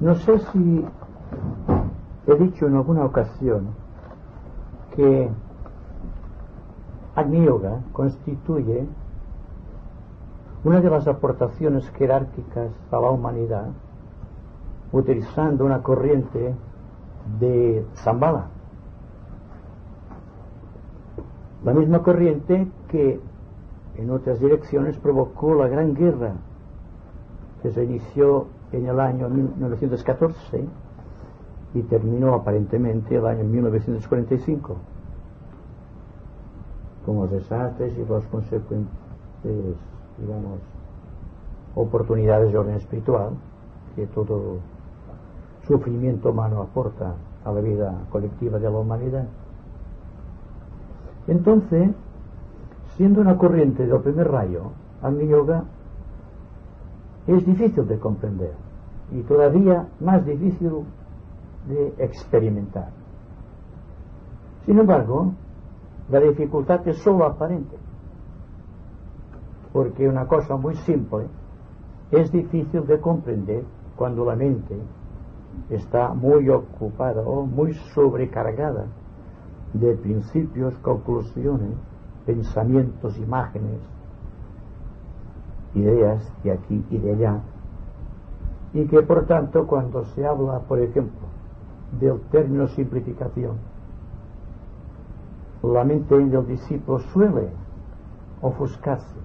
No sé si he dicho en alguna ocasión que Agni constituye una de las aportaciones jerárquicas a la humanidad utilizando una corriente de Zambala. La misma corriente que en otras direcciones provocó la gran guerra que se inició en el año 1914 y terminó aparentemente el año 1945 con los desastres y las consecuentes, digamos, oportunidades de orden espiritual que todo sufrimiento humano aporta a la vida colectiva de la humanidad. Entonces, siendo una corriente del primer rayo, Agni Yoga es difícil de comprender y todavía más difícil de experimentar. Sin embargo, la dificultad es solo aparente, porque una cosa muy simple es difícil de comprender cuando la mente está muy ocupada o muy sobrecargada de principios, conclusiones, pensamientos, imágenes, ideas de aquí y de allá, y que por tanto cuando se habla, por ejemplo, del término simplificación, la mente del discípulo suele ofuscarse.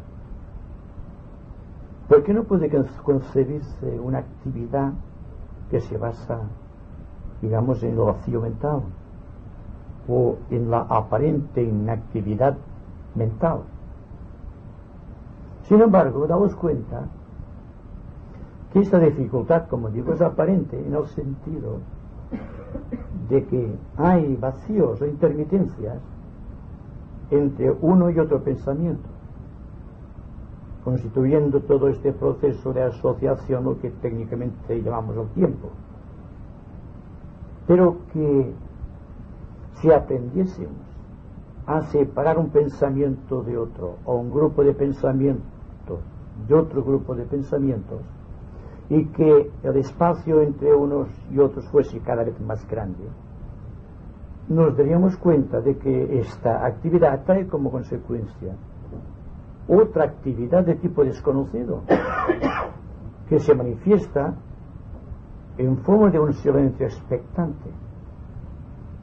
porque no puede concebirse una actividad que se basa, digamos, en el vacío mental o en la aparente inactividad mental? Sin embargo, damos cuenta que esta dificultad, como digo, es aparente en el sentido de que hay vacíos o intermitencias entre uno y otro pensamiento, constituyendo todo este proceso de asociación, lo que técnicamente llamamos el tiempo. Pero que si aprendiésemos a separar un pensamiento de otro, o un grupo de pensamientos de otro grupo de pensamientos, y que el espacio entre unos y otros fuese cada vez más grande, nos daríamos cuenta de que esta actividad trae como consecuencia otra actividad de tipo desconocido, que se manifiesta en forma de un silencio expectante.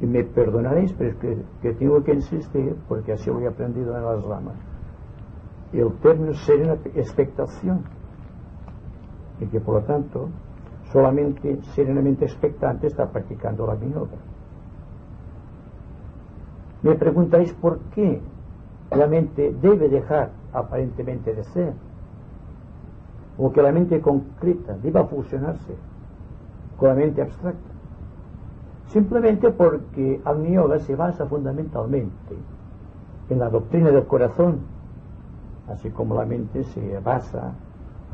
Y me perdonaréis, pero es que, que tengo que insistir, porque así lo he aprendido en las ramas. El término serena expectación y que por lo tanto solamente serenamente expectante está practicando la yoga. Me preguntáis por qué la mente debe dejar aparentemente de ser, o que la mente concreta deba fusionarse con la mente abstracta. Simplemente porque Agni Yoga se basa fundamentalmente en la doctrina del corazón, así como la mente se basa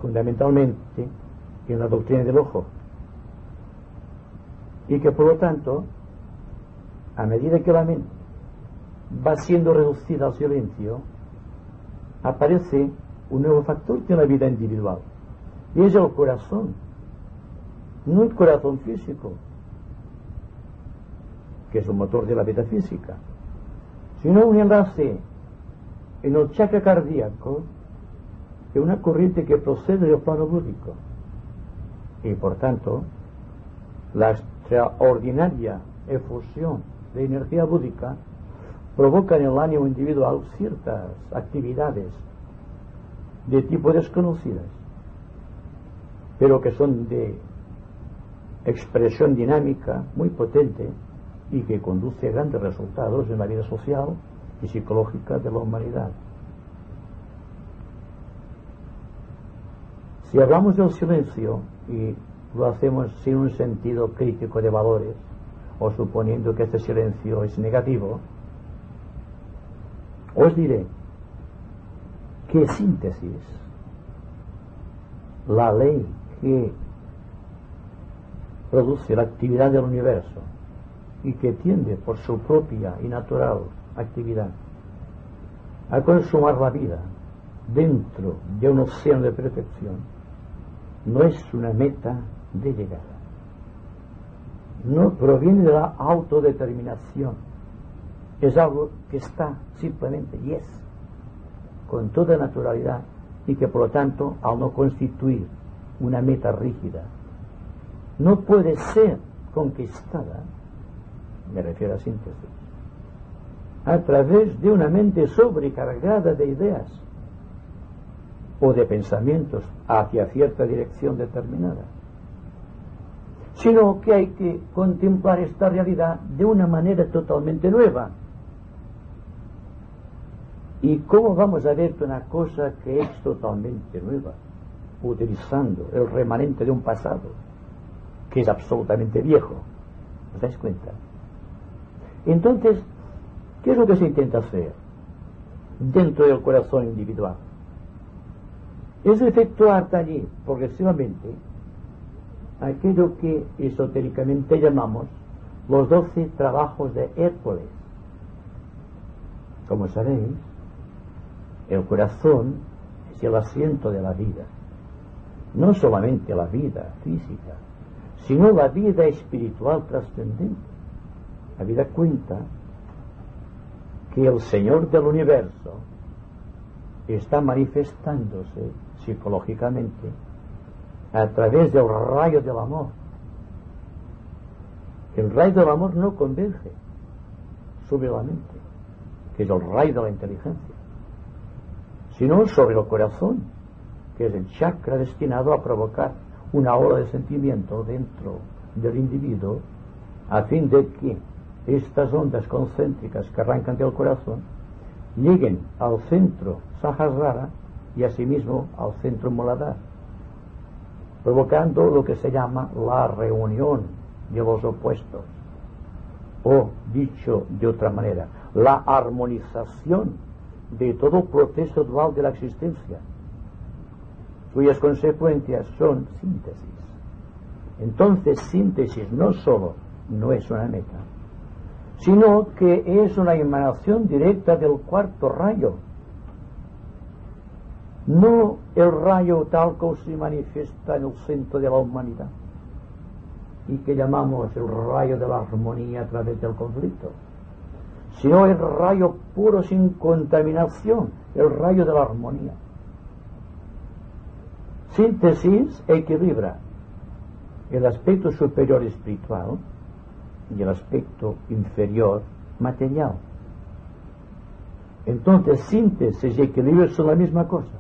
fundamentalmente en la doctrina del ojo. Y que por lo tanto, a medida que la mente va siendo reducida al silencio, aparece un nuevo factor en la vida individual. Y es el corazón. No el corazón físico, que es el motor de la vida física, sino un enlace en el chakra cardíaco de una corriente que procede del plano búdico. Y por tanto, la extraordinaria efusión de energía búdica provoca en el ánimo individual ciertas actividades de tipo desconocidas pero que son de expresión dinámica muy potente y que conduce a grandes resultados en la vida social y psicológica de la humanidad. Si hablamos del silencio y lo hacemos sin un sentido crítico de valores, o suponiendo que este silencio es negativo, os diré que síntesis, la ley que produce la actividad del universo y que tiende por su propia y natural actividad a consumar la vida dentro de un océano de perfección, no es una meta de llegada. No proviene de la autodeterminación. Es algo que está simplemente y es, con toda naturalidad, y que por lo tanto, al no constituir una meta rígida, no puede ser conquistada, me refiero a síntesis, a través de una mente sobrecargada de ideas o de pensamientos hacia cierta dirección determinada, sino que hay que contemplar esta realidad de una manera totalmente nueva. ¿Y cómo vamos a ver una cosa que es totalmente nueva? Utilizando el remanente de un pasado que es absolutamente viejo. ¿Os dais cuenta? Entonces, ¿qué es lo que se intenta hacer dentro del corazón individual? Es efectuar allí progresivamente aquello que esotéricamente llamamos los doce trabajos de Hércules. Como sabéis, el corazón es el asiento de la vida, no solamente la vida física, sino la vida espiritual trascendente. La vida cuenta que el Señor del universo está manifestándose psicológicamente a través del rayo del amor. El rayo del amor no converge sobre la mente, que es el rayo de la inteligencia, sino sobre el corazón, que es el chakra destinado a provocar una ola de sentimiento dentro del individuo a fin de que estas ondas concéntricas que arrancan del corazón lleguen al centro Sahasrara y asimismo al centro Moladar, provocando lo que se llama la reunión de los opuestos, o dicho de otra manera, la armonización de todo proceso dual de la existencia cuyas consecuencias son síntesis. Entonces, síntesis no solo no es una meta, sino que es una emanación directa del cuarto rayo. No el rayo tal como se manifiesta en el centro de la humanidad y que llamamos el rayo de la armonía a través del conflicto, sino el rayo puro sin contaminación, el rayo de la armonía. Síntesis equilibra el aspecto superior espiritual y el aspecto inferior material. Entonces, síntesis y equilibrio son la misma cosa.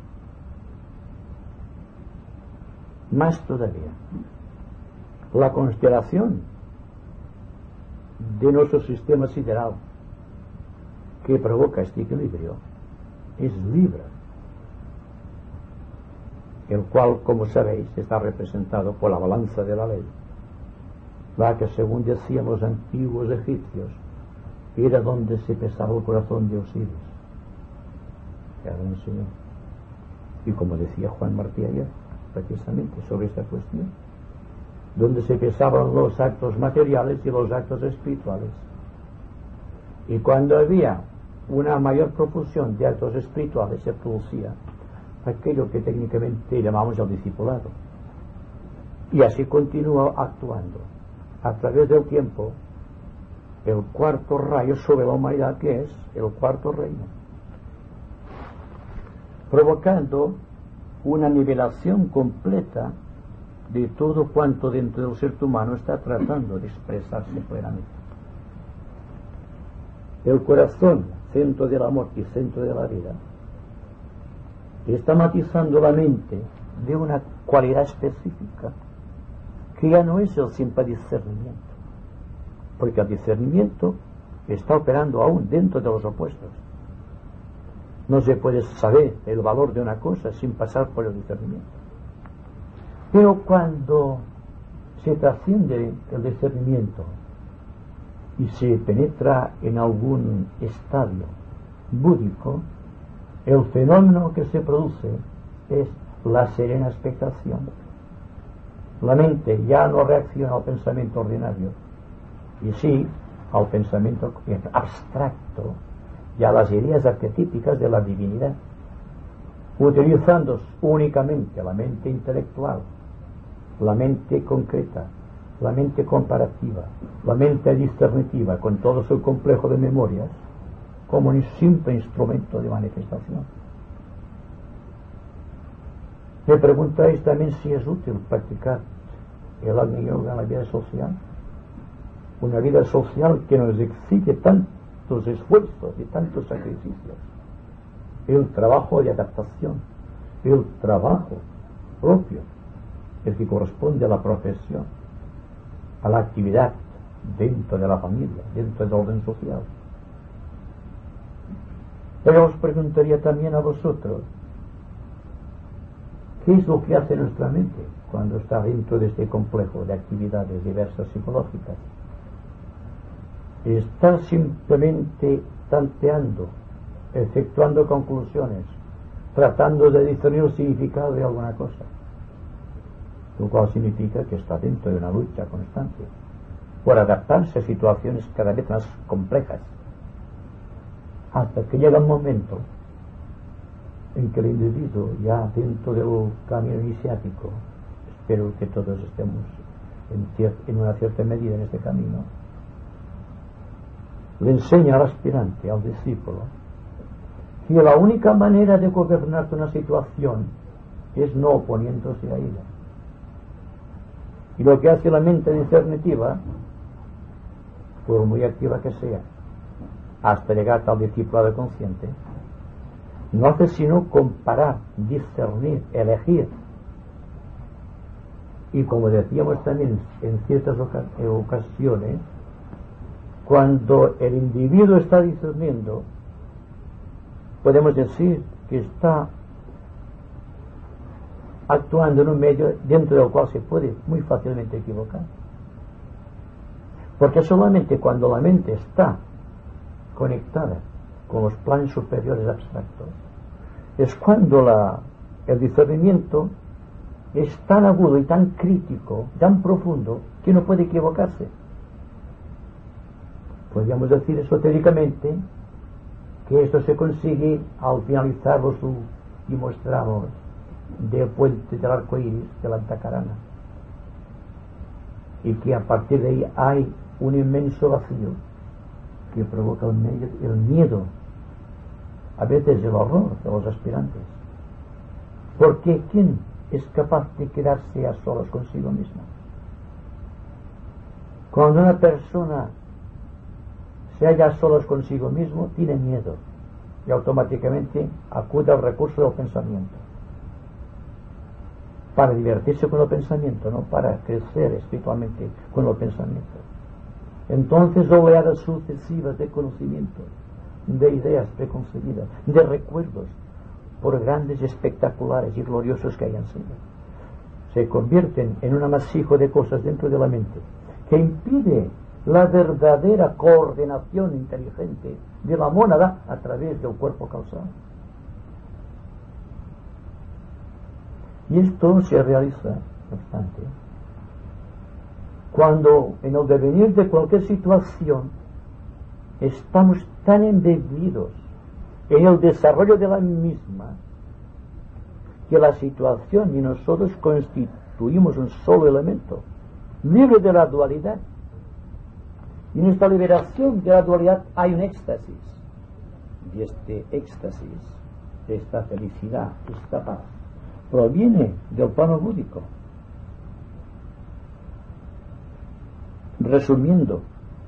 Más todavía, la constelación de nuestro sistema sideral que provoca este equilibrio es Libra el cual, como sabéis, está representado por la balanza de la ley, la que, según decían los antiguos egipcios, era donde se pesaba el corazón de Osiris. Señor. Y como decía Juan Martí ayer, precisamente sobre esta cuestión, donde se pesaban los actos materiales y los actos espirituales. Y cuando había una mayor profusión de actos espirituales se producía aquello que técnicamente llamamos el discipulado. Y así continúa actuando a través del tiempo el cuarto rayo sobre la humanidad que es el cuarto reino, provocando una nivelación completa de todo cuanto dentro del ser humano está tratando de expresarse plenamente. El corazón, centro del amor y centro de la vida, está matizando la mente de una cualidad específica que ya no es el simple discernimiento, porque el discernimiento está operando aún dentro de los opuestos. No se puede saber el valor de una cosa sin pasar por el discernimiento. Pero cuando se trasciende el discernimiento y se penetra en algún estadio búdico, el fenómeno que se produce es la serena expectación. La mente ya no reacciona al pensamiento ordinario, y sí al pensamiento abstracto y a las ideas arquetípicas de la divinidad, utilizando únicamente la mente intelectual, la mente concreta, la mente comparativa, la mente discernitiva, con todo su complejo de memorias, como un simple instrumento de manifestación. Me preguntáis también si es útil practicar el Agni en la vida social. Una vida social que nos exige tantos esfuerzos y tantos sacrificios. El trabajo de adaptación, el trabajo propio, el que corresponde a la profesión, a la actividad dentro de la familia, dentro del orden social. Pero os preguntaría también a vosotros, ¿Qué es lo que hace nuestra mente cuando está dentro de este complejo de actividades diversas psicológicas? Está simplemente tanteando, efectuando conclusiones, tratando de discernir el significado de alguna cosa, lo cual significa que está dentro de una lucha constante por adaptarse a situaciones cada vez más complejas, hasta que llega un momento en que el individuo ya dentro del camino iniciático, espero que todos estemos en, una cierta medida en este camino, le enseña al aspirante, al discípulo, que la única manera de gobernar una situación es no oponiéndose a ella. Y lo que hace la mente discernitiva, por muy activa que sea, hasta llegar al discípulo consciente, no hace sino comparar, discernir, elegir. Y como decíamos también en ciertas ocasiones, cuando el individuo está discerniendo, podemos decir que está actuando en un medio dentro del cual se puede muy fácilmente equivocar. Porque solamente cuando la mente está conectada con los planes superiores abstractos, es cuando el discernimiento es tan agudo y tan crítico, tan profundo, que no puede equivocarse. Podríamos decir esotéricamente que esto se consigue al finalizar los y mostramos del puente del arco iris de la Antacarana. Y que a partir de ahí hay un inmenso vacío que provoca el miedo a veces el horror de los aspirantes. Porque ¿quién es capaz de quedarse a solos consigo mismo? Cuando una persona se halla a solos consigo mismo, tiene miedo y automáticamente acude al recurso del pensamiento. Para divertirse con el pensamiento, no para crecer espiritualmente con el pensamiento. Entonces oleadas sucesivas de conocimiento de ideas preconcebidas, de recuerdos, por grandes, espectaculares y gloriosos que hayan sido. Se convierten en un amasijo de cosas dentro de la mente que impide la verdadera coordinación inteligente de la mónada a través del cuerpo causal. Y esto se realiza, no obstante, cuando en el devenir de cualquier situación estamos tan embebidos en el desarrollo de la misma que la situación y nosotros constituimos un solo elemento, libre de la dualidad. Y en esta liberación de la dualidad hay un éxtasis. Y este éxtasis, esta felicidad, esta paz, proviene del plano búdico. Resumiendo,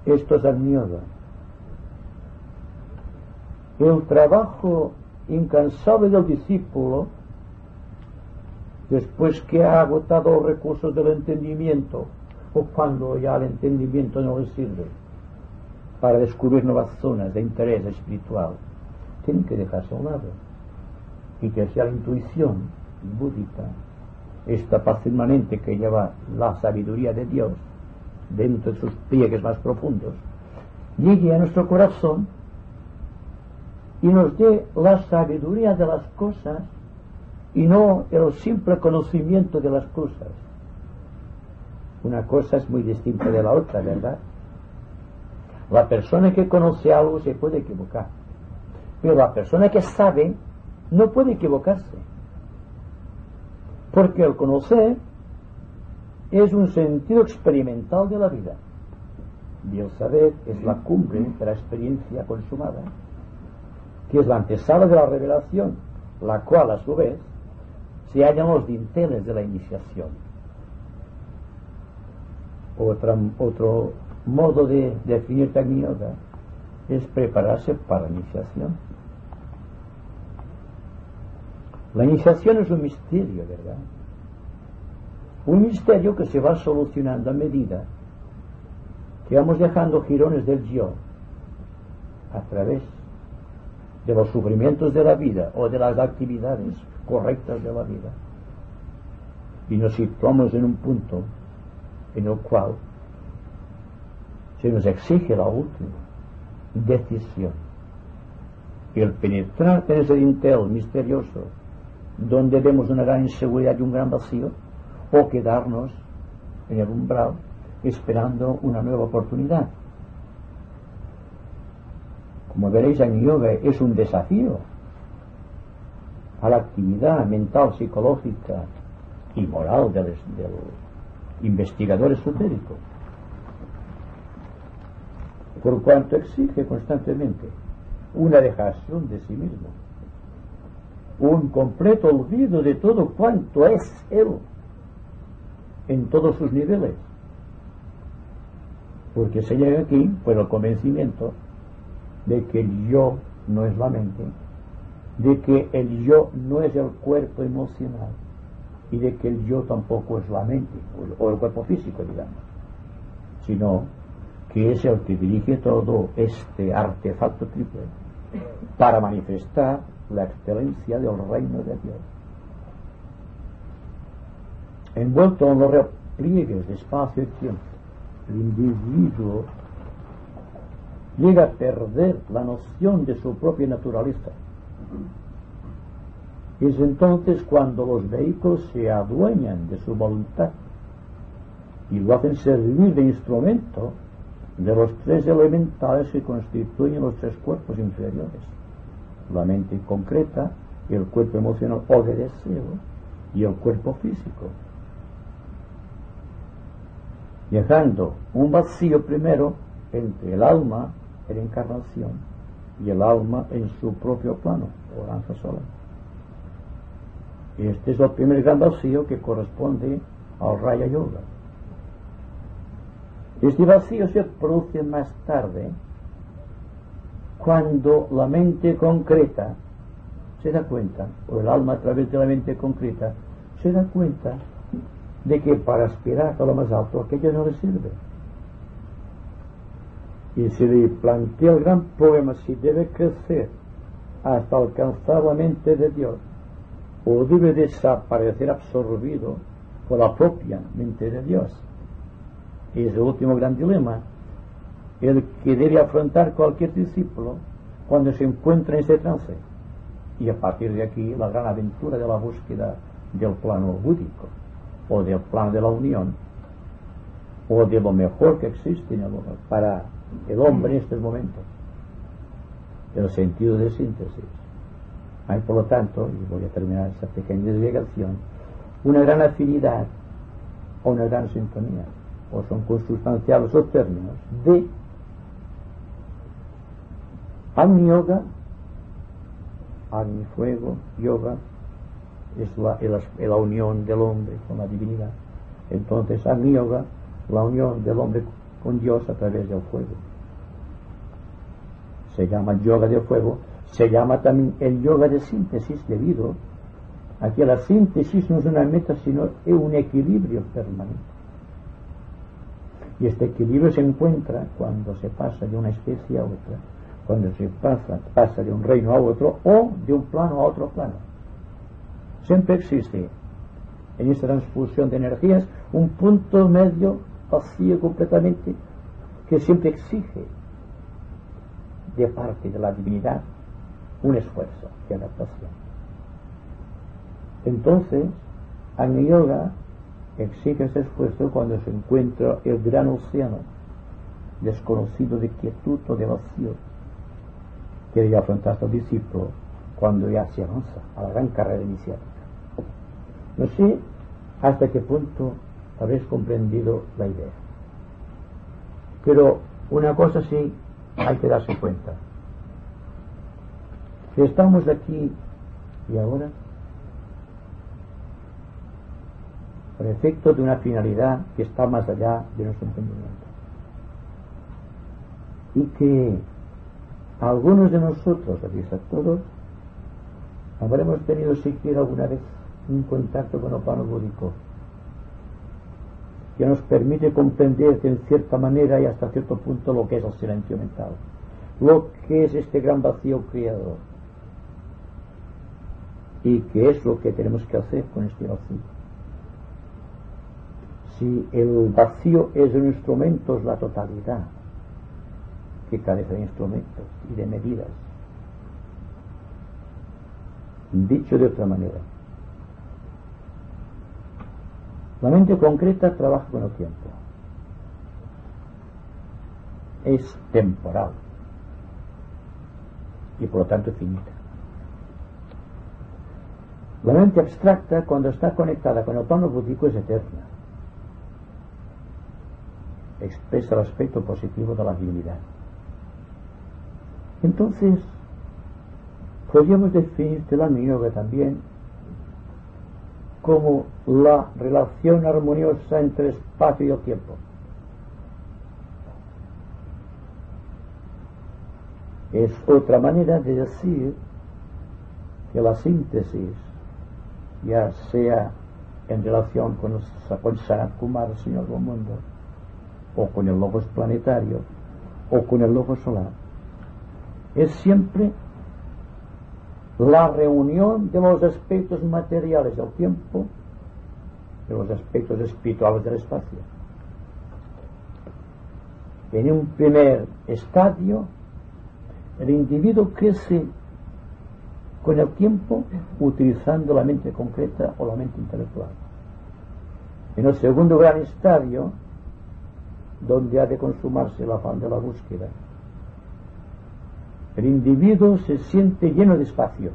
esto es Agniyoga el trabajo incansable del discípulo después que ha agotado los recursos del entendimiento, o cuando ya el entendimiento no le sirve para descubrir nuevas zonas de interés espiritual, tiene que dejarse a un lado. Y que sea la intuición búdica, esta paz permanente que lleva la sabiduría de Dios dentro de sus pliegues más profundos, llegue a nuestro corazón y nos dé la sabiduría de las cosas y no el simple conocimiento de las cosas. Una cosa es muy distinta de la otra, ¿verdad? La persona que conoce algo se puede equivocar, pero la persona que sabe no puede equivocarse, porque el conocer es un sentido experimental de la vida. Y el saber es la cumbre de la experiencia consumada, que es la antesala de la revelación, la cual a su vez se halla en los dinteles de la iniciación. otro modo de definir Tagni es prepararse para la iniciación. La iniciación es un misterio, ¿verdad? Un misterio que se va solucionando a medida que vamos dejando girones del yo a través de los sufrimientos de la vida o de las actividades correctas de la vida. Y nos situamos en un punto en el cual se nos exige la última decisión. El penetrar en ese dintel misterioso, donde vemos una gran inseguridad y un gran vacío, o quedarnos en el umbral esperando una nueva oportunidad. Como veréis, en yoga es un desafío a la actividad mental, psicológica y moral del, del investigador esotérico, por cuanto exige constantemente una dejación de sí mismo, un completo olvido de todo cuanto es él en todos sus niveles. Porque se llega aquí por el convencimiento de que el yo no es la mente, de que el yo no es el cuerpo emocional y de que el yo tampoco es la mente o el cuerpo físico, digamos, sino que es el que dirige todo este artefacto triple para manifestar la excelencia del reino de Dios envuelto en los repliegues de espacio y tiempo, el individuo llega a perder la noción de su propia naturaleza. Es entonces cuando los vehículos se adueñan de su voluntad y lo hacen servir de instrumento de los tres elementales que constituyen los tres cuerpos inferiores, la mente concreta, el cuerpo emocional o de deseo y el cuerpo físico dejando un vacío primero entre el alma en encarnación y el alma en su propio plano, oranza solar. Este es el primer gran vacío que corresponde al Raya Yoga. Este vacío se produce más tarde cuando la mente concreta se da cuenta, o el alma a través de la mente concreta, se da cuenta de que para aspirar a lo más alto aquello no le sirve. Y se le plantea el gran problema si debe crecer hasta alcanzar la mente de Dios o debe desaparecer absorbido por la propia mente de Dios. Es el último gran dilema, el que debe afrontar cualquier discípulo cuando se encuentra en ese trance. Y a partir de aquí la gran aventura de la búsqueda del plano búdico o del plan de la unión o de lo mejor que existe para el hombre en estos momentos, el sentido de síntesis. Hay, por lo tanto, y voy a terminar esta pequeña desviación, una gran afinidad o una gran sintonía, o son consustanciales los términos de Agni Yoga, Agni Fuego, Yoga, es la, unión del hombre con la divinidad. Entonces, Agni Yoga, la unión del hombre con Dios a través del fuego. Se llama yoga de fuego, se llama también el yoga de síntesis debido Aquí la síntesis no es una meta, sino es un equilibrio permanente. Y este equilibrio se encuentra cuando se pasa de una especie a otra, cuando se pasa, pasa de un reino a otro o de un plano a otro plano. Siempre existe en esta transfusión de energías un punto medio vacío completamente que siempre exige de parte de la divinidad un esfuerzo de adaptación. Entonces, Agni Yoga exige ese esfuerzo cuando se encuentra el gran océano desconocido de quietud o de vacío que debe afrontar el discípulo cuando ya se avanza a la gran carrera iniciática. No sé hasta qué punto habéis comprendido la idea. Pero una cosa sí hay que darse cuenta. Si estamos aquí y ahora, por efecto de una finalidad que está más allá de nuestro entendimiento. Y que algunos de nosotros, aquí a todos, habremos tenido siquiera alguna vez un contacto con el plano búdico que nos permite comprender en cierta manera y hasta cierto punto lo que es el silencio mental, lo que es este gran vacío creador. Y qué es lo que tenemos que hacer con este vacío. Si el vacío es un instrumento, es la totalidad que carece de instrumentos y de medidas. Dicho de otra manera, la mente concreta trabaja con el tiempo. Es temporal y por lo tanto finita. La mente abstracta, cuando está conectada con el plano búdico, es eterna expresa el aspecto positivo de la divinidad. Entonces, podríamos definir la yoga también como la relación armoniosa entre espacio y tiempo. Es otra manera de decir que la síntesis, ya sea en relación con, con Sanat Kumar, el Señor Mundo, o con el logos planetario o con el logos solar. Es siempre la reunión de los aspectos materiales del tiempo de los aspectos espirituales del espacio. En un primer estadio, el individuo crece con el tiempo utilizando la mente concreta o la mente intelectual. En el segundo gran estadio, donde ha de consumarse el afán de la búsqueda. El individuo se siente lleno de espacio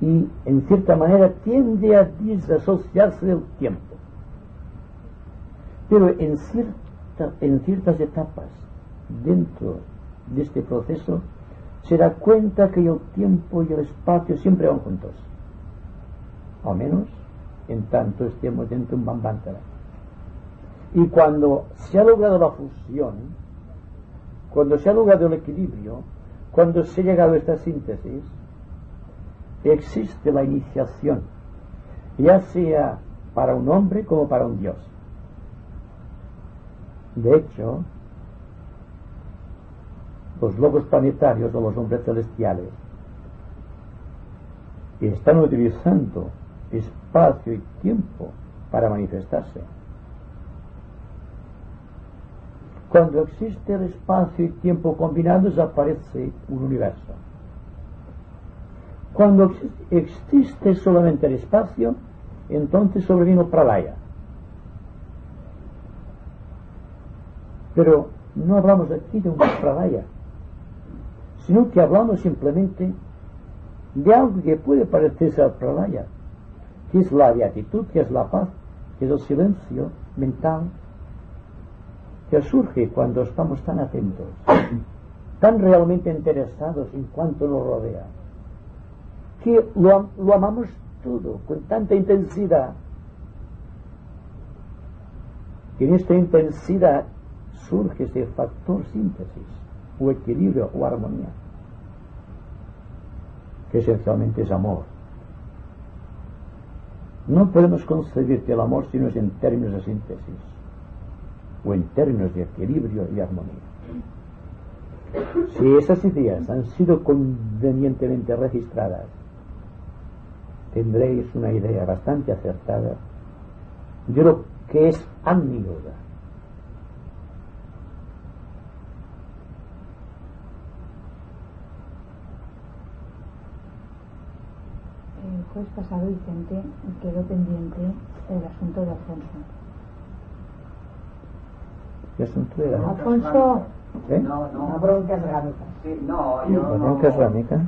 y en cierta manera tiende a disasociarse del tiempo. Pero en, en ciertas etapas dentro de este proceso se da cuenta que el tiempo y el espacio siempre van juntos. Al menos en tanto estemos dentro de un bambantara. Y cuando se ha logrado la fusión, cuando se ha logrado el equilibrio, cuando se ha llegado a esta síntesis, existe la iniciación, ya sea para un hombre como para un dios. De hecho, los logos planetarios o los hombres celestiales están utilizando espacio y tiempo para manifestarse. Cuando existe el espacio y tiempo combinados aparece un universo. Cuando existe solamente el espacio, entonces sobrevino pralaya. Pero no hablamos aquí de un pralaya, sino que hablamos simplemente de algo que puede parecerse al pralaya, que es la beatitud, que es la paz, que es el silencio mental que surge cuando estamos tan atentos, tan realmente interesados en cuanto nos rodea, que lo, amamos todo con tanta intensidad, que en esta intensidad surge ese factor síntesis, o equilibrio, o armonía. que esencialmente es amor. No podemos concebir que el amor si no es en términos de síntesis o en términos de equilibrio y armonía. Si esas ideas han sido convenientemente registradas, tendréis una idea bastante acertada de lo que es amigoda. El jueves pasado, Vicente, quedó pendiente el asunto de Alfonso. ¿Qué asunto era? Alfonso, ¿Eh? No, no. la bronca es rámica. Sí, no, yo ¿La no. bronca es rámica?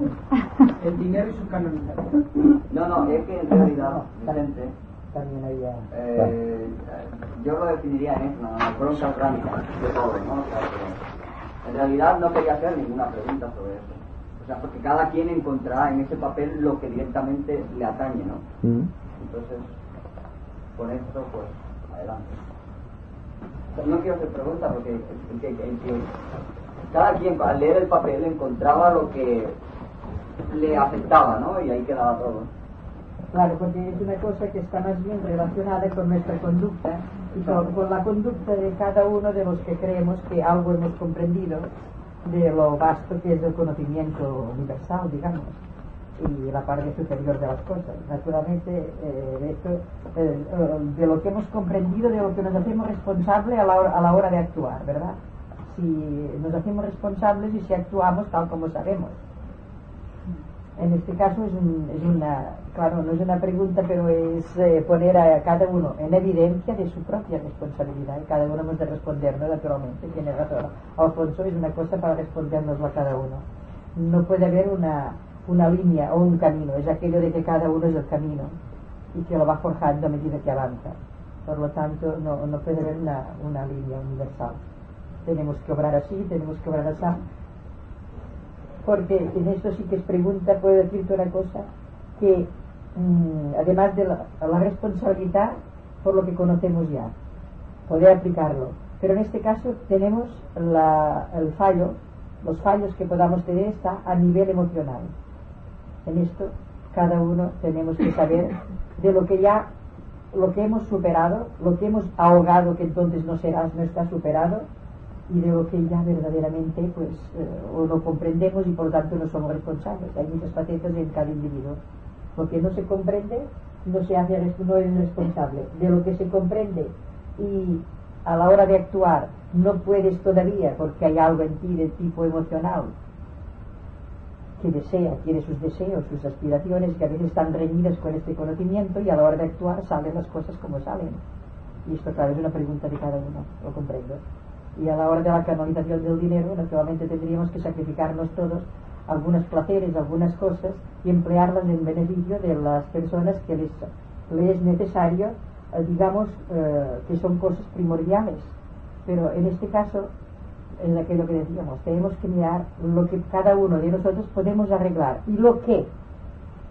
El dinero y su canonización. No, no, es que en realidad, Vicente, También había. eh, yo lo definiría en eso, broncas ránicas de todo, ¿no? O sea, que en realidad no quería hacer ninguna pregunta sobre eso. O sea, porque cada quien encontrará en ese papel lo que directamente le atañe, ¿no? ¿Mm? Entonces, con esto, pues, adelante. No quiero hacer preguntas porque que- cada quien al leer el papel encontraba lo que le afectaba, ¿no? Y ahí quedaba todo. Claro, porque es una cosa que está más bien relacionada con nuestra conducta y con, con la conducta de cada uno de los que creemos que algo hemos comprendido de lo vasto que es el conocimiento universal, digamos, y la parte superior de las cosas. Naturalmente, eh, esto, eh, eh, de lo que hemos comprendido, de lo que nos hacemos responsables a la hora, a la hora de actuar, ¿verdad? Si nos hacemos responsables y si actuamos tal como sabemos. En este caso es, un- es una, claro, no es una pregunta, pero es eh, poner a cada uno en evidencia de su propia responsabilidad y cada uno hemos de respondernos naturalmente. Tiene razón. Alfonso es una cosa para respondernoslo a cada uno. No puede haber una, una línea o un camino, es aquello de que cada uno es el camino y que lo va forjando a medida que avanza. Por lo tanto, no, no puede haber una, una línea universal. Tenemos que obrar así, tenemos que obrar así porque en esto sí que es pregunta, puedo decirte una cosa, que mm, además de la, responsabilidad por lo que conocemos ya, poder aplicarlo. Pero en este caso tenemos el fallo, los fallos que podamos tener está a nivel emocional. En esto cada uno tenemos que saber de lo que ya, lo que hemos superado, lo que hemos ahogado, que entonces no será, no está superado, y de lo que ya verdaderamente pues eh, o lo comprendemos y por tanto no somos responsables. Hay muchas facetas en cada individuo. Lo que no se comprende no se hace no es responsable. De lo que se comprende y a la hora de actuar no puedes todavía porque hay algo en ti de tipo emocional que desea, tiene sus deseos, sus aspiraciones que a veces están reñidas con este conocimiento y a la hora de actuar salen las cosas como salen. Y esto claro es una pregunta de cada uno, lo comprendo y a la hora de la canalización del dinero, naturalmente tendríamos que sacrificarnos todos algunos placeres, algunas cosas y emplearlas en beneficio de las personas que les, les es necesario, eh, digamos, eh, que son cosas primordiales. Pero en este caso, en aquello que decíamos, tenemos que mirar lo que cada uno de nosotros podemos arreglar y lo que,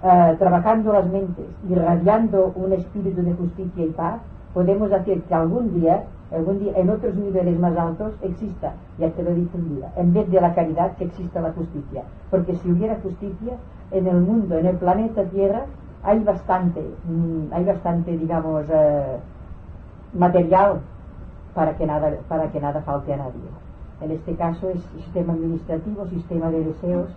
eh, trabajando las mentes, irradiando un espíritu de justicia y paz, podemos hacer que algún día, algún día en otros niveles más altos exista, ya te lo dicho un día, en vez de la caridad que exista la justicia. Porque si hubiera justicia en el mundo, en el planeta Tierra, hay bastante, mm, hay bastante, digamos, eh, material para que nada, para que nada falte a nadie. En este caso es sistema administrativo, sistema de deseos,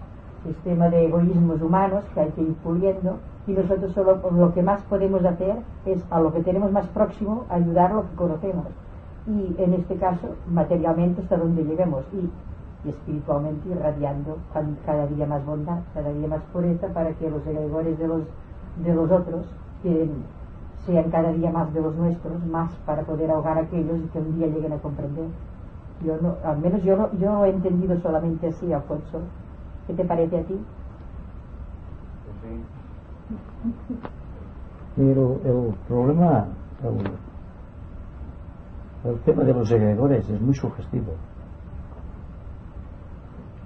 sistema de egoísmos humanos que hay que ir puliendo y nosotros solo lo que más podemos hacer es a lo que tenemos más próximo ayudar lo que conocemos y en este caso materialmente hasta donde lleguemos y, y espiritualmente irradiando cada día más bondad, cada día más pureza para que los egregores de los, de los otros sean cada día más de los nuestros, más para poder ahogar a aquellos y que un día lleguen a comprender. Yo no, al menos yo no, yo no he entendido solamente así, Alfonso. ¿Qué te parece a ti? Pero el problema, el, tema de los egregores es muy sugestivo.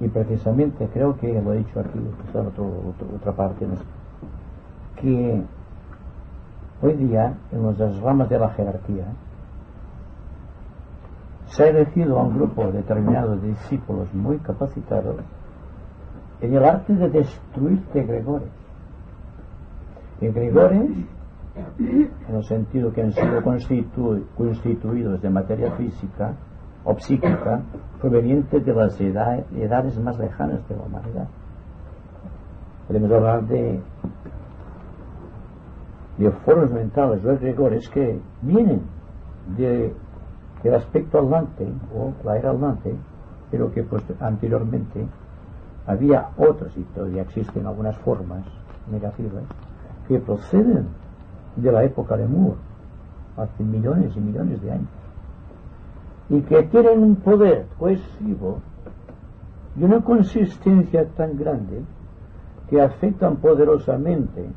Y precisamente creo que lo he dicho aquí, en otro, otro- otra parte, que hoy día en las ramas de la jerarquía se ha elegido a un grupo determinado de discípulos muy capacitados en el arte de destruir egregores. Egregores, en el sentido que han sido constituidos de materia física o psíquica, provenientes de las edades más lejanas de la humanidad. Podemos hablar de, de formas mentales o egregores que vienen de, del aspecto atlante o la era atlante, pero que pues, anteriormente había otras y todavía existen algunas formas negativas que proceden de la época de Moore, hace millones y millones de años, y que tienen un poder cohesivo y una consistencia tan grande que afectan poderosamente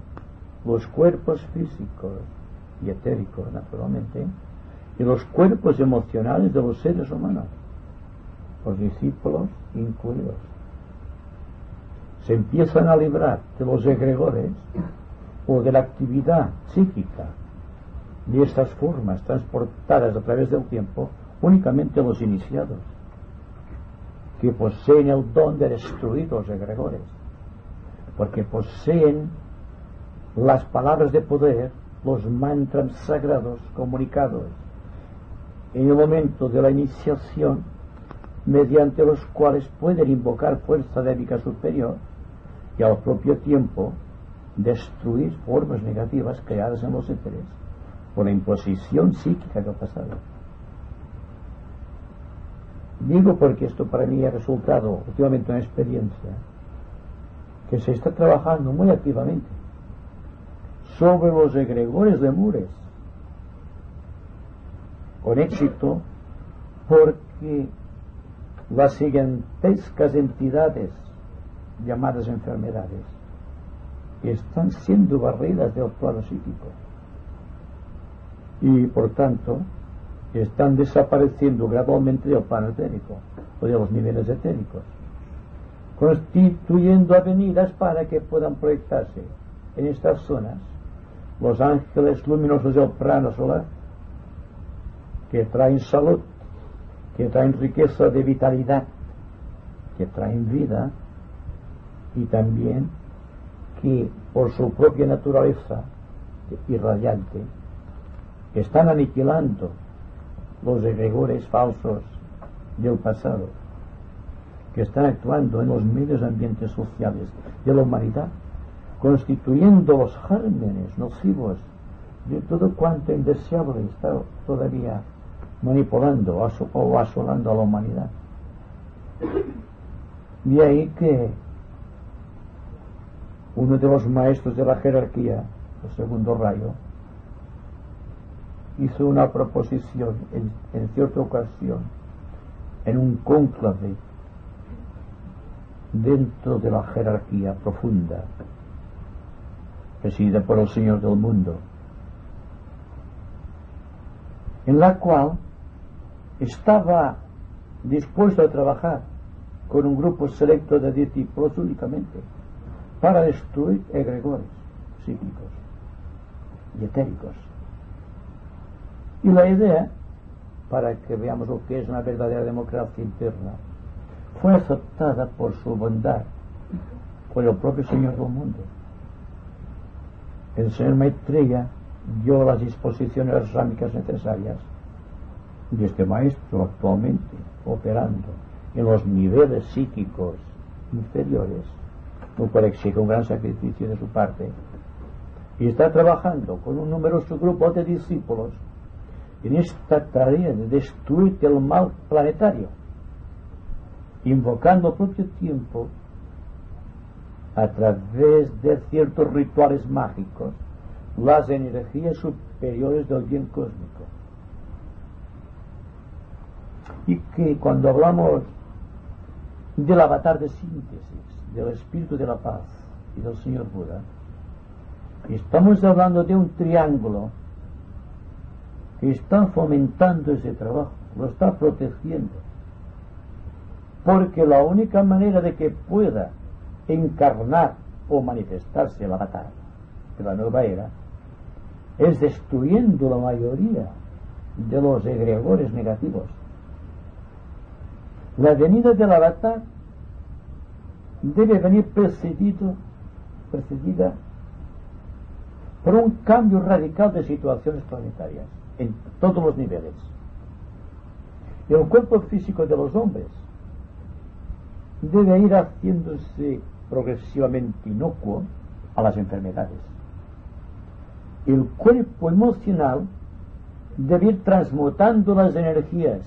los cuerpos físicos y etéricos, naturalmente, y los cuerpos emocionales de los seres humanos, los discípulos incluidos. Se empiezan a librar de los egregores o de la actividad psíquica de estas formas transportadas a través del tiempo únicamente los iniciados, que poseen el don de destruir los egregores, porque poseen las palabras de poder, los mantras sagrados comunicados en el momento de la iniciación, mediante los cuales pueden invocar fuerza débica superior y al propio tiempo destruir formas negativas creadas en los éteres por la imposición psíquica del pasado. Digo porque esto para mí ha resultado últimamente una experiencia que se está trabajando muy activamente sobre los egregores de Mures con éxito porque las gigantescas entidades llamadas enfermedades están siendo barridas del plano psíquico y por tanto están desapareciendo gradualmente del plano etérico o de los niveles etéricos constituyendo avenidas para que puedan proyectarse en estas zonas los ángeles luminosos del plano solar que traen salud que traen riqueza de vitalidad que traen vida y también que por su propia naturaleza irradiante están aniquilando los egregores falsos del pasado, que están actuando en los medios ambientes sociales de la humanidad, constituyendo los gérmenes nocivos de todo cuanto indeseable está todavía manipulando o asolando a la humanidad. De ahí que uno de los maestros de la jerarquía, el segundo rayo, hizo una proposición en, cierta ocasión, en un cónclave dentro de la jerarquía profunda, presidida por el Señor del mundo, en la cual estaba dispuesto a trabajar con un grupo selecto de discípulos únicamente para destruir egregores psíquicos y etéricos. Y la idea, para que veamos lo que es una verdadera democracia interna, fue aceptada por su bondad, por el propio Señor del mundo. El Señor Maitreya dio las disposiciones rámicas necesarias y este maestro actualmente operando en los niveles psíquicos inferiores lo cual exige un gran sacrificio de su parte. Y está trabajando con un numeroso grupo de discípulos en esta tarea de destruir el mal planetario, invocando al propio tiempo a través de ciertos rituales mágicos las energías superiores del bien cósmico. Y que cuando hablamos del avatar de síntesis, del Espíritu de la Paz y del Señor Buda, estamos hablando de un triángulo que está fomentando ese trabajo, lo está protegiendo. Porque la única manera de que pueda encarnar o manifestarse el avatar de la nueva era es destruyendo la mayoría de los egregores negativos. La venida del avatar debe venir precedido, precedida por un cambio radical de situaciones planetarias en todos los niveles. El cuerpo físico de los hombres debe ir haciéndose progresivamente inocuo a las enfermedades. El cuerpo emocional debe ir transmutando las energías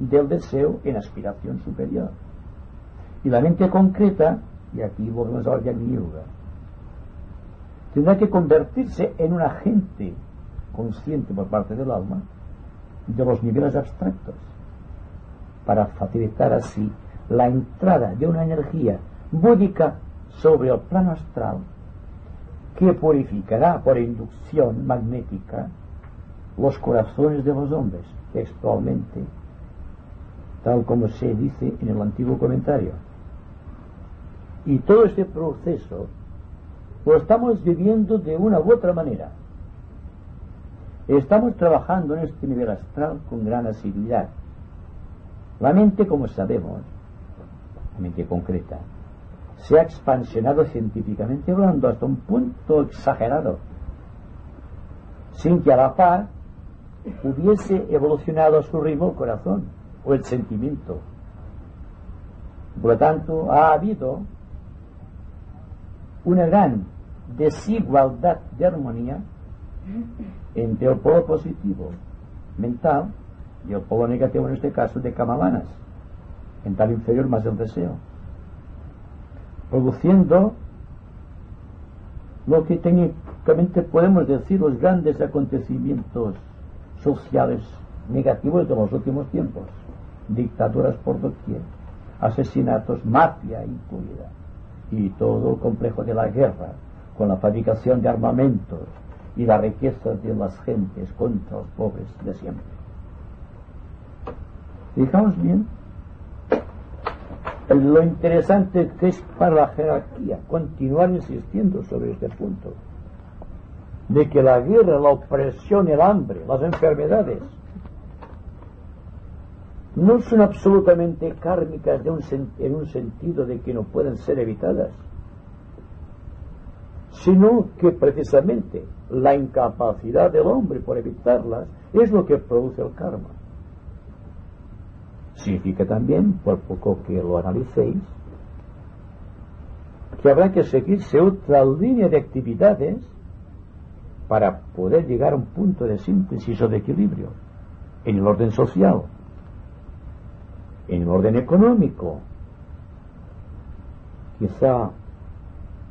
del deseo en aspiración superior. Y la mente concreta, y aquí volvemos a de yoga, tendrá que convertirse en un agente consciente por parte del alma de los niveles abstractos para facilitar así la entrada de una energía búdica sobre el plano astral que purificará por inducción magnética los corazones de los hombres textualmente tal como se dice en el antiguo comentario. Y todo este proceso lo estamos viviendo de una u otra manera. Estamos trabajando en este nivel astral con gran asiduidad. La mente como sabemos la mente concreta se ha expansionado científicamente hablando hasta un punto exagerado, sin que a la par hubiese evolucionado a su ritmo el corazón o el sentimiento. Por lo tanto, ha habido una gran desigualdad de armonía entre el polo positivo mental y el polo negativo, en este caso, de Kamalanas, en tal inferior más el deseo produciendo lo que técnicamente podemos decir los grandes acontecimientos sociales negativos de los últimos tiempos. Dictaduras por doquier, asesinatos, mafia incluida, y todo el complejo de la guerra, con la fabricación de armamentos y la riqueza de las gentes contra los pobres de siempre. Fijaos bien lo interesante que es para la jerarquía continuar insistiendo sobre este punto, de que la guerra, la opresión, el hambre, las enfermedades, no son absolutamente kármicas en un sentido de que no pueden ser evitadas, sino que precisamente la incapacidad del hombre por evitarlas es lo que produce el karma. Significa también, por poco que lo analicéis, que habrá que seguirse otra línea de actividades para poder llegar a un punto de síntesis o de equilibrio en el orden social, en el orden económico, quizá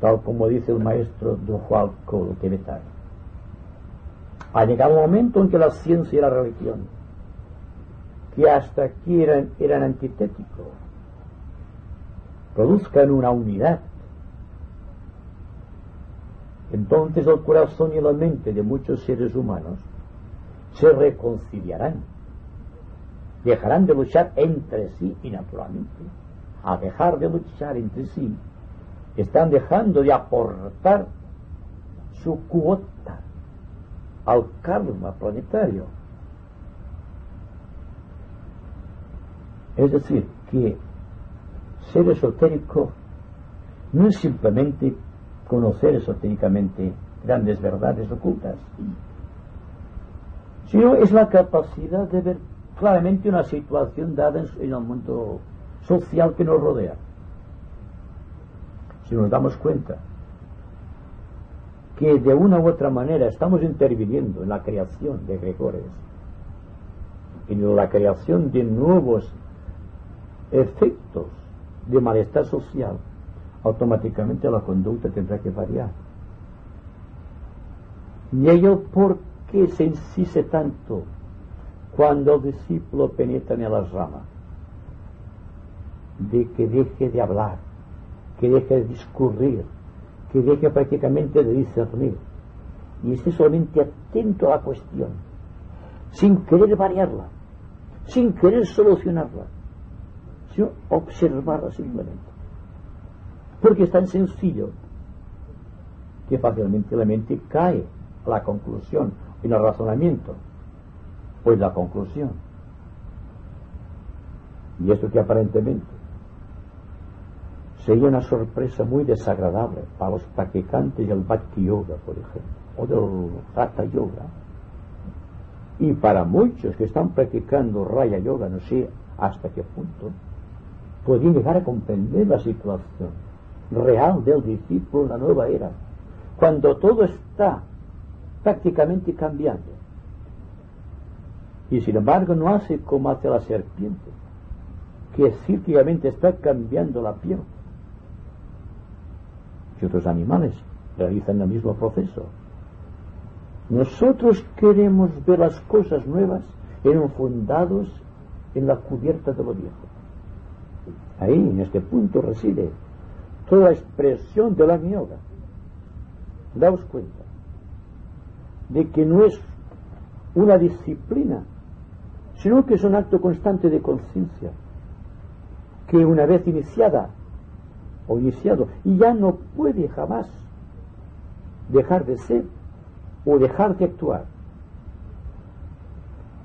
tal como dice el maestro Don Juan Colo. Ha llegado un momento en que la ciencia y la religión que hasta aquí eran, eran antitéticos, produzcan una unidad. Entonces el corazón y la mente de muchos seres humanos se reconciliarán, dejarán de luchar entre sí y naturalmente, a dejar de luchar entre sí, están dejando de aportar su cuota al karma planetario. Es decir, que ser esotérico no es simplemente conocer esotéricamente grandes verdades ocultas, sino es la capacidad de ver claramente una situación dada en el mundo social que nos rodea. Si nos damos cuenta que de una u otra manera estamos interviniendo en la creación de Gregores, en la creación de nuevos efectos de malestar social, automáticamente la conducta tendrá que variar. Y ello por qué se insiste tanto cuando el discípulo penetra en la rama, de que deje de hablar, que deje de discurrir, que deje prácticamente de discernir, y esté solamente atento a la cuestión, sin querer variarla, sin querer solucionarla sino observarla simplemente. Porque es tan sencillo que fácilmente la mente cae a la conclusión, en el razonamiento, pues la conclusión. Y esto que aparentemente sería una sorpresa muy desagradable para los practicantes del Bhakti Yoga, por ejemplo, o del Hatha Yoga. Y para muchos que están practicando Raya Yoga, no sé hasta qué punto, pueden llegar a comprender la situación real del discípulo en la nueva era, cuando todo está prácticamente cambiando. Y sin embargo no hace como hace la serpiente, que cíclicamente está cambiando la piel. Y otros animales realizan el mismo proceso. Nosotros queremos ver las cosas nuevas enfundados en la cubierta de lo viejo. Ahí, en este punto, reside toda la expresión de la yoga. Daos cuenta de que no es una disciplina, sino que es un acto constante de conciencia, que una vez iniciada o iniciado, y ya no puede jamás dejar de ser o dejar de actuar.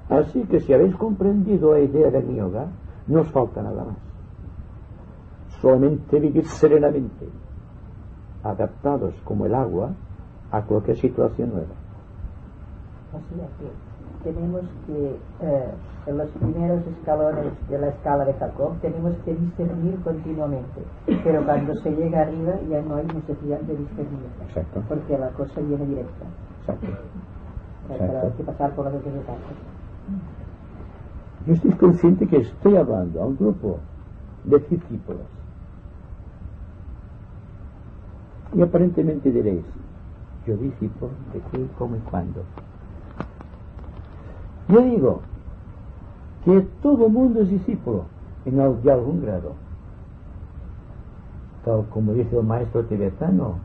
Así que si habéis comprendido la idea del yoga, no os falta nada más. Solamente vivir serenamente, adaptados como el agua a cualquier situación nueva. Tenemos que, eh, en los primeros escalones de la escala de Jacob, tenemos que discernir continuamente. Pero cuando se llega arriba ya no hay necesidad de discernir. Exacto. Porque la cosa viene directa. Exacto. Pero hay que pasar por las otras etapas. Yo estoy consciente que estoy hablando a un grupo de discípulos. Y aparentemente diréis, yo discípulo de qué, cómo y cuándo. Yo digo que todo mundo es discípulo en de algún grado. Tal como dice el maestro tibetano,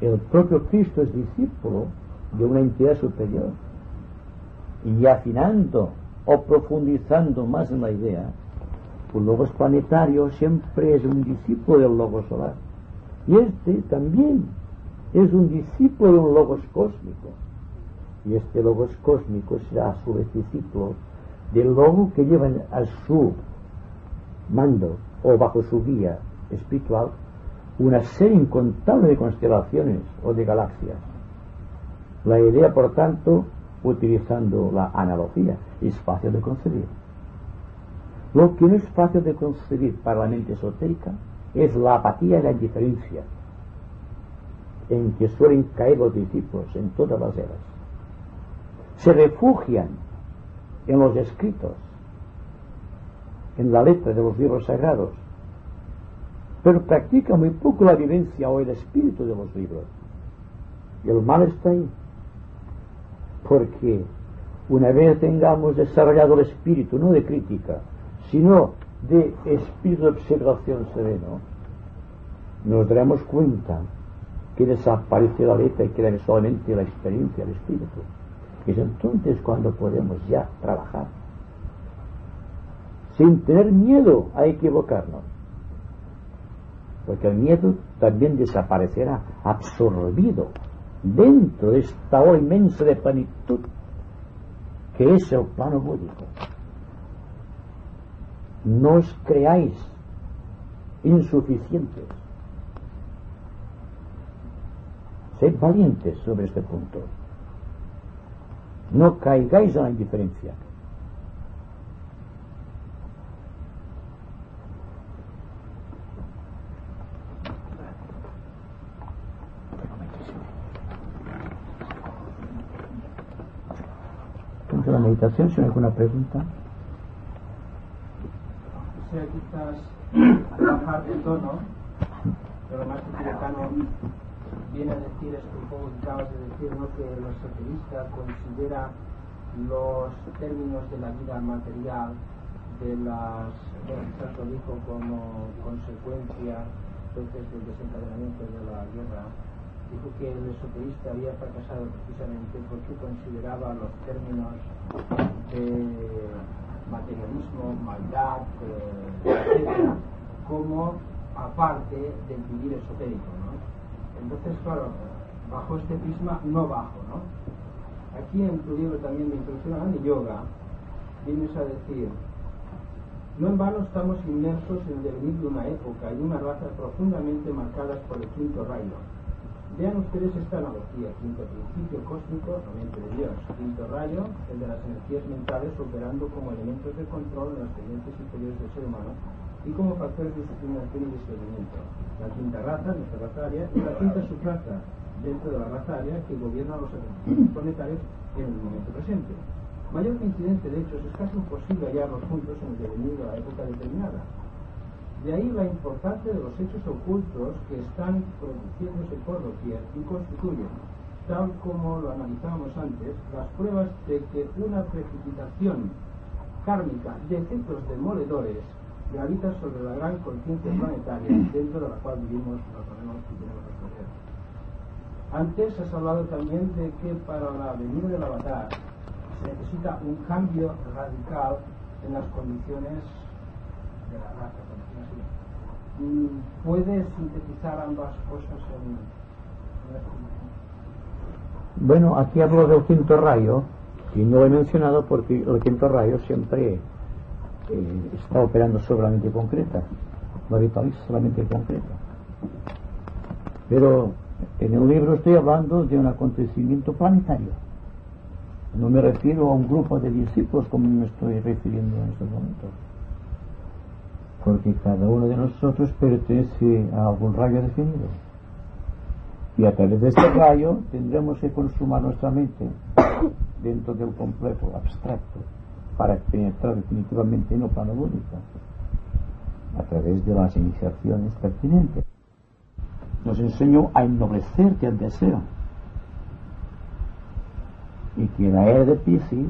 el propio Cristo es discípulo de una entidad superior. Y afinando o profundizando más en la idea, el logos planetario siempre es un discípulo del logos solar. Y este también es un discípulo de un logos cósmico. Y este logos cósmico será a su discípulo del logo que lleva a su mando o bajo su guía espiritual una serie incontable de constelaciones o de galaxias. La idea, por tanto, utilizando la analogía, es fácil de concebir. Lo que no es fácil de concebir para la mente esotérica es la apatía y la indiferencia en que suelen caer los discípulos en todas las eras. Se refugian en los escritos, en la letra de los libros sagrados, pero practican muy poco la vivencia o el espíritu de los libros. Y el mal está ahí. Porque una vez tengamos desarrollado el espíritu, no de crítica, sino de espíritu de observación sereno, nos daremos cuenta que desaparece la letra y queda solamente la experiencia del espíritu. Es entonces cuando podemos ya trabajar sin tener miedo a equivocarnos. Porque el miedo también desaparecerá absorbido dentro de esta ola inmensa de plenitud que es el plano búdico. No os creáis insuficientes. Sed valientes sobre este punto. No caigáis en la indiferencia. Entonces la meditación, si hay alguna pregunta. Sea, quizás a bajar de tono, pero más tibetano viene a decir esto un poco que acabas de decir, ¿no? que el esoterista considera los términos de la vida material, de las, lo dijo como consecuencia entonces del desencadenamiento de la guerra, dijo que el esoterista había fracasado precisamente porque consideraba los términos de materialismo, maldad, eh, etcétera, como aparte del vivir esotérico. Entonces, claro, bajo este prisma no bajo, ¿no? Aquí en tu libro también de introducción al yoga, vienes a decir No en vano estamos inmersos en el devenir de una época y una raza profundamente marcadas por el quinto rayo. Vean ustedes esta analogía, quinto principio cósmico, la mente de Dios, quinto rayo, el de las energías mentales operando como elementos de control en las tendencias inferiores del ser humano y como factores de disciplinación y discernimiento. La quinta raza, nuestra raza aria, y la quinta subraza, dentro de la raza aria, que gobierna los planetarios en el momento presente. Mayor coincidencia de hechos es casi imposible hallarlos juntos en el devenir de la época determinada. De ahí la importancia de los hechos ocultos que están produciéndose por doquier y constituyen, tal como lo analizábamos antes, las pruebas de que una precipitación kármica de efectos demoledores gravita sobre la gran conciencia planetaria dentro de la cual vivimos los menos que tenemos poder. Antes has hablado también de que para la venida del avatar se necesita un cambio radical en las condiciones de la raza. Mm, ¿Puede sintetizar ambas cosas en, Bueno, aquí hablo del quinto rayo, y no lo he mencionado porque el quinto rayo siempre eh, está operando sobre la mente concreta, la vitaliza solamente concreta. Pero en el libro estoy hablando de un acontecimiento planetario no me refiero a un grupo de discípulos como me estoy refiriendo en estos momentos. Porque cada uno de nosotros pertenece a algún rayo definido. Y a través de este rayo tendremos que consumar nuestra mente dentro del complejo abstracto para penetrar definitivamente en único a través de las iniciaciones pertinentes. Nos enseñó a ennoblecerte al deseo y que la era de Pisces,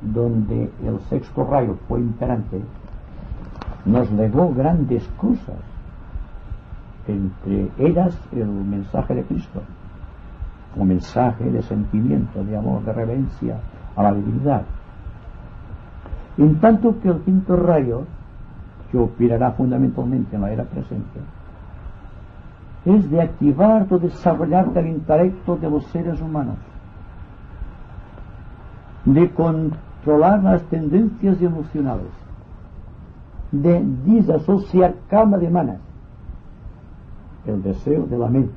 donde el sexto rayo fue imperante, nos legó grandes cosas, entre ellas el mensaje de Cristo, un mensaje de sentimiento, de amor, de reverencia a la divinidad. En tanto que el quinto rayo, que operará fundamentalmente en la era presente, es de activar o desarrollar el intelecto de los seres humanos de controlar las tendencias emocionales, de disasociar calma de manas, el deseo de la mente,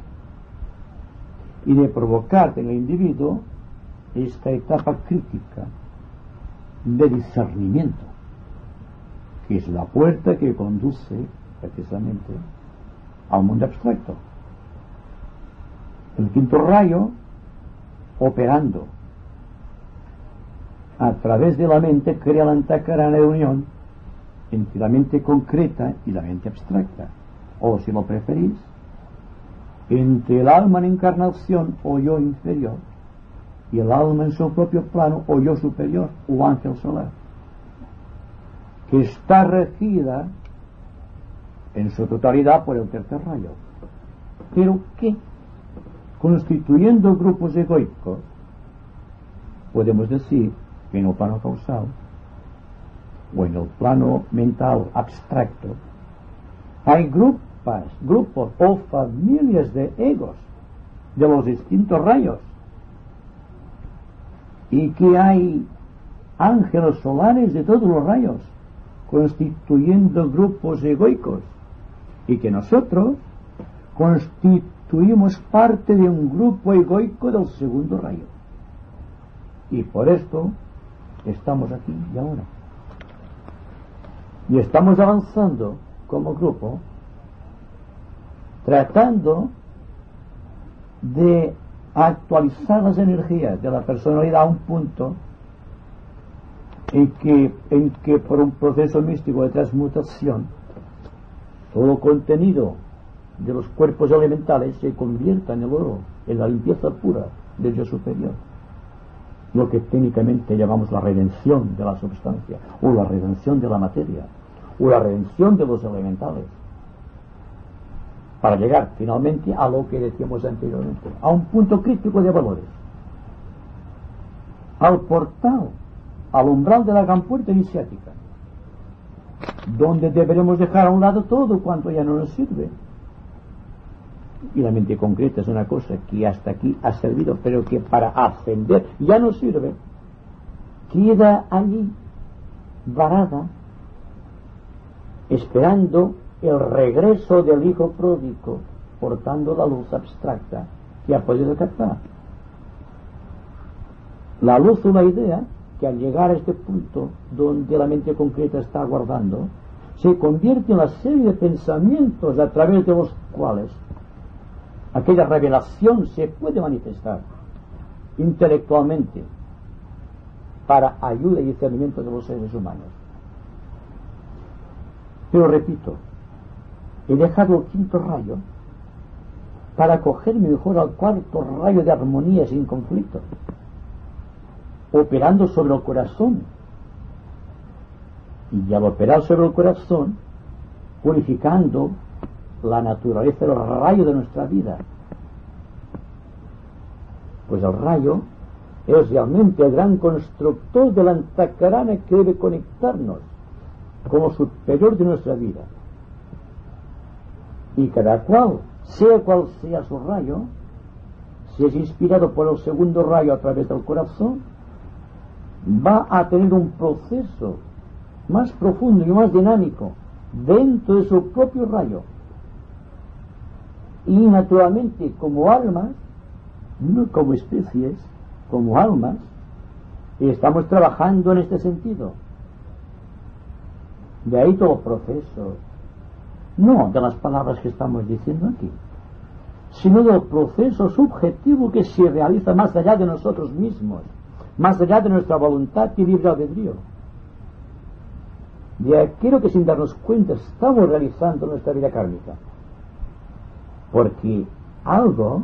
y de provocar en el individuo esta etapa crítica de discernimiento, que es la puerta que conduce precisamente al mundo abstracto. El quinto rayo, operando a través de la mente crea la de unión entre la mente concreta y la mente abstracta, o si lo preferís, entre el alma en encarnación o yo inferior y el alma en su propio plano o yo superior o ángel solar, que está regida en su totalidad por el tercer rayo, pero que, constituyendo grupos egoicos, podemos decir en el plano causal o en el plano mental abstracto, hay grupos, grupos o familias de egos de los distintos rayos y que hay ángeles solares de todos los rayos constituyendo grupos egoicos y que nosotros constituimos parte de un grupo egoico del segundo rayo. Y por esto estamos aquí y ahora. Y estamos avanzando como grupo, tratando de actualizar las energías de la personalidad a un punto en que, en que por un proceso místico de transmutación, todo contenido de los cuerpos elementales se convierta en el oro, en la limpieza pura del yo superior. Lo que técnicamente llamamos la redención de la substancia, o la redención de la materia, o la redención de los elementales, para llegar finalmente a lo que decíamos anteriormente, a un punto crítico de valores, al portal, al umbral de la gran puerta iniciática, donde deberemos dejar a un lado todo cuanto ya no nos sirve. Y la mente concreta es una cosa que hasta aquí ha servido, pero que para ascender ya no sirve, queda allí varada esperando el regreso del hijo pródigo, portando la luz abstracta que ha podido captar. La luz la idea que al llegar a este punto donde la mente concreta está aguardando, se convierte en una serie de pensamientos a través de los cuales aquella revelación se puede manifestar intelectualmente para ayuda y discernimiento de los seres humanos. Pero repito, he dejado el quinto rayo para acogerme mejor al cuarto rayo de armonía sin conflicto, operando sobre el corazón. Y al operar sobre el corazón, purificando la naturaleza del rayo de nuestra vida. Pues el rayo es realmente el gran constructor de la antacarana que debe conectarnos como superior de nuestra vida. Y cada cual, sea cual sea su rayo, si es inspirado por el segundo rayo a través del corazón, va a tener un proceso más profundo y más dinámico dentro de su propio rayo. Y naturalmente, como almas, no como especies, como almas, estamos trabajando en este sentido. De ahí todo proceso. No de las palabras que estamos diciendo aquí, sino del proceso subjetivo que se realiza más allá de nosotros mismos, más allá de nuestra voluntad y libre albedrío. De aquello que sin darnos cuenta estamos realizando nuestra vida kármica. Porque algo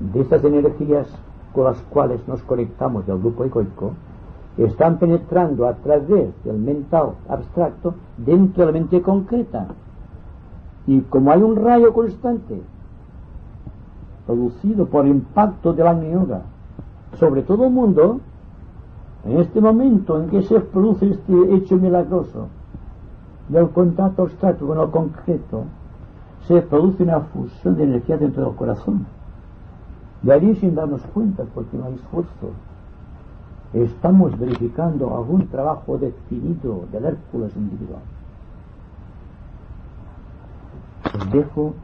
de esas energías con las cuales nos conectamos del grupo egoico están penetrando a través del mental abstracto dentro de la mente concreta. Y como hay un rayo constante producido por el impacto de la yoga sobre todo el mundo, en este momento en que se produce este hecho milagroso del contacto abstracto con lo concreto, se produce una fusión de energía dentro del corazón. De ahí sin darnos cuenta, porque no hay esfuerzo. Estamos verificando algún trabajo definido del Hércules individual. Os dejo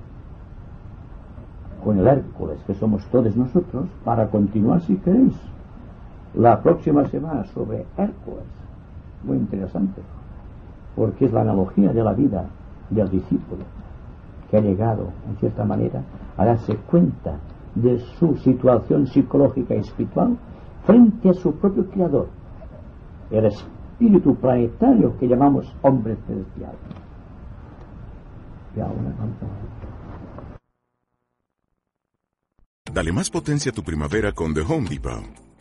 con el Hércules, que somos todos nosotros, para continuar, si queréis, la próxima semana sobre Hércules. Muy interesante, porque es la analogía de la vida del discípulo, que ha llegado, en cierta manera, a darse cuenta de su situación psicológica y espiritual frente a su propio creador, el espíritu planetario que llamamos hombre celestial. Dale más potencia a tu primavera con The Home Depot.